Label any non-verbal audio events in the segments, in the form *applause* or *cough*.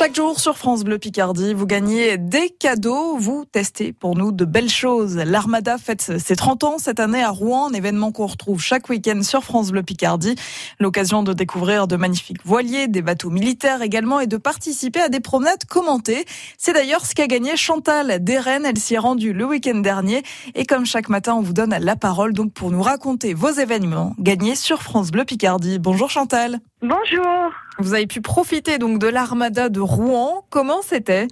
Chaque jour sur France Bleu Picardie, vous gagnez des cadeaux, vous testez pour nous de belles choses. L'Armada fête ses 30 ans cette année à Rouen, un événement qu'on retrouve chaque week-end sur France Bleu Picardie. L'occasion de découvrir de magnifiques voiliers, des bateaux militaires également et de participer à des promenades commentées. C'est d'ailleurs ce qu'a gagné Chantal Deren, elle s'y est rendue le week-end dernier et comme chaque matin on vous donne la parole donc pour nous raconter vos événements gagnés sur France Bleu Picardie. Bonjour Chantal. Bonjour. Vous avez pu profiter donc de l'Armada de Rouen. Comment c'était?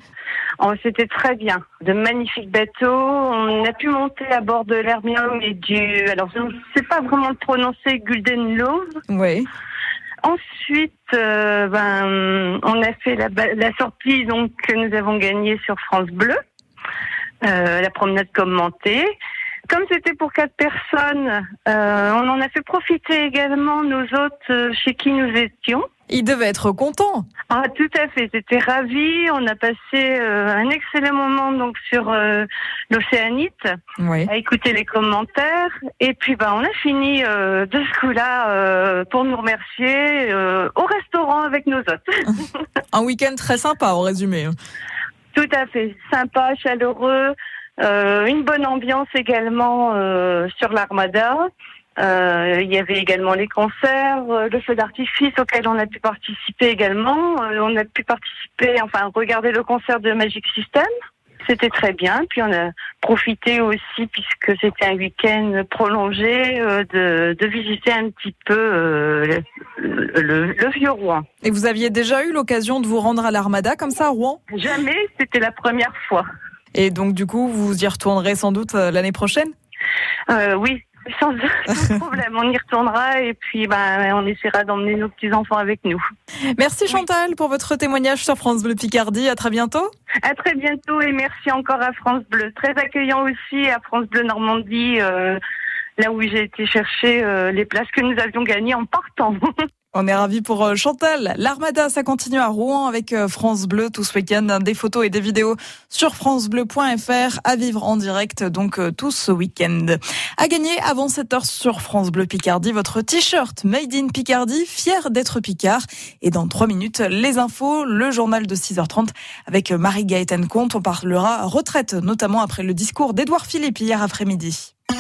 Oh, c'était très bien. De magnifiques bateaux. On a pu monter à bord de l'Hermium et du. Alors, je ne sais pas vraiment le prononcer, Gulden Love. Oui. Ensuite, euh, ben, on a fait la, la, sortie donc que nous avons gagnée sur France Bleu, euh, la promenade commentée. Comme c'était pour quatre personnes, euh, on en a fait profiter également nos hôtes euh, chez qui nous étions. Ils devaient être contents. Ah, tout à fait. C'était ravi. On a passé euh, un excellent moment donc sur euh, l'Océanite oui. à écouter les commentaires. Et puis, bah, on a fini euh, de ce coup-là pour nous remercier au restaurant avec nos hôtes. *laughs* un week-end très sympa, au résumé. Tout à fait. Sympa, chaleureux. Une bonne ambiance également sur l'Armada. Euh, il y avait également les concerts, euh, le feu d'artifice auquel on a pu participer également. Euh, on a pu participer, enfin regarder le concert de Magic System. C'était très bien. Puis on a profité aussi, puisque c'était un week-end prolongé, de, de, visiter un petit peu le, le, le, vieux Rouen. Et vous aviez déjà eu l'occasion de vous rendre à l'Armada comme ça à Rouen? Jamais, c'était la première fois. Et donc du coup, vous y retournerez sans doute l'année prochaine? Euh, oui, *laughs* sans, problème, on y retournera et puis ben, on essaiera d'emmener nos petits-enfants avec nous. Merci Chantal pour votre témoignage sur France Bleu Picardie. À très bientôt. À très bientôt et merci encore à France Bleu. Très accueillant aussi à France Bleu Normandie, euh, là où j'ai été chercher euh, les places que nous avions gagnées en partant. *laughs* On est ravis pour euh, Chantal. L'Armada, ça continue à Rouen avec euh, France Bleu tout ce week-end. Des photos et des vidéos sur francebleu.fr à vivre en direct donc euh, tout ce week-end. À gagner avant 7 heures sur France Bleu Picardie, votre t-shirt Made in Picardie, fier d'être Picard. Et dans 3 minutes, les infos, le journal de 6h30 avec Marie-Gaëtane Comte. On parlera retraite, notamment après le discours d'Edouard Philippe hier après-midi.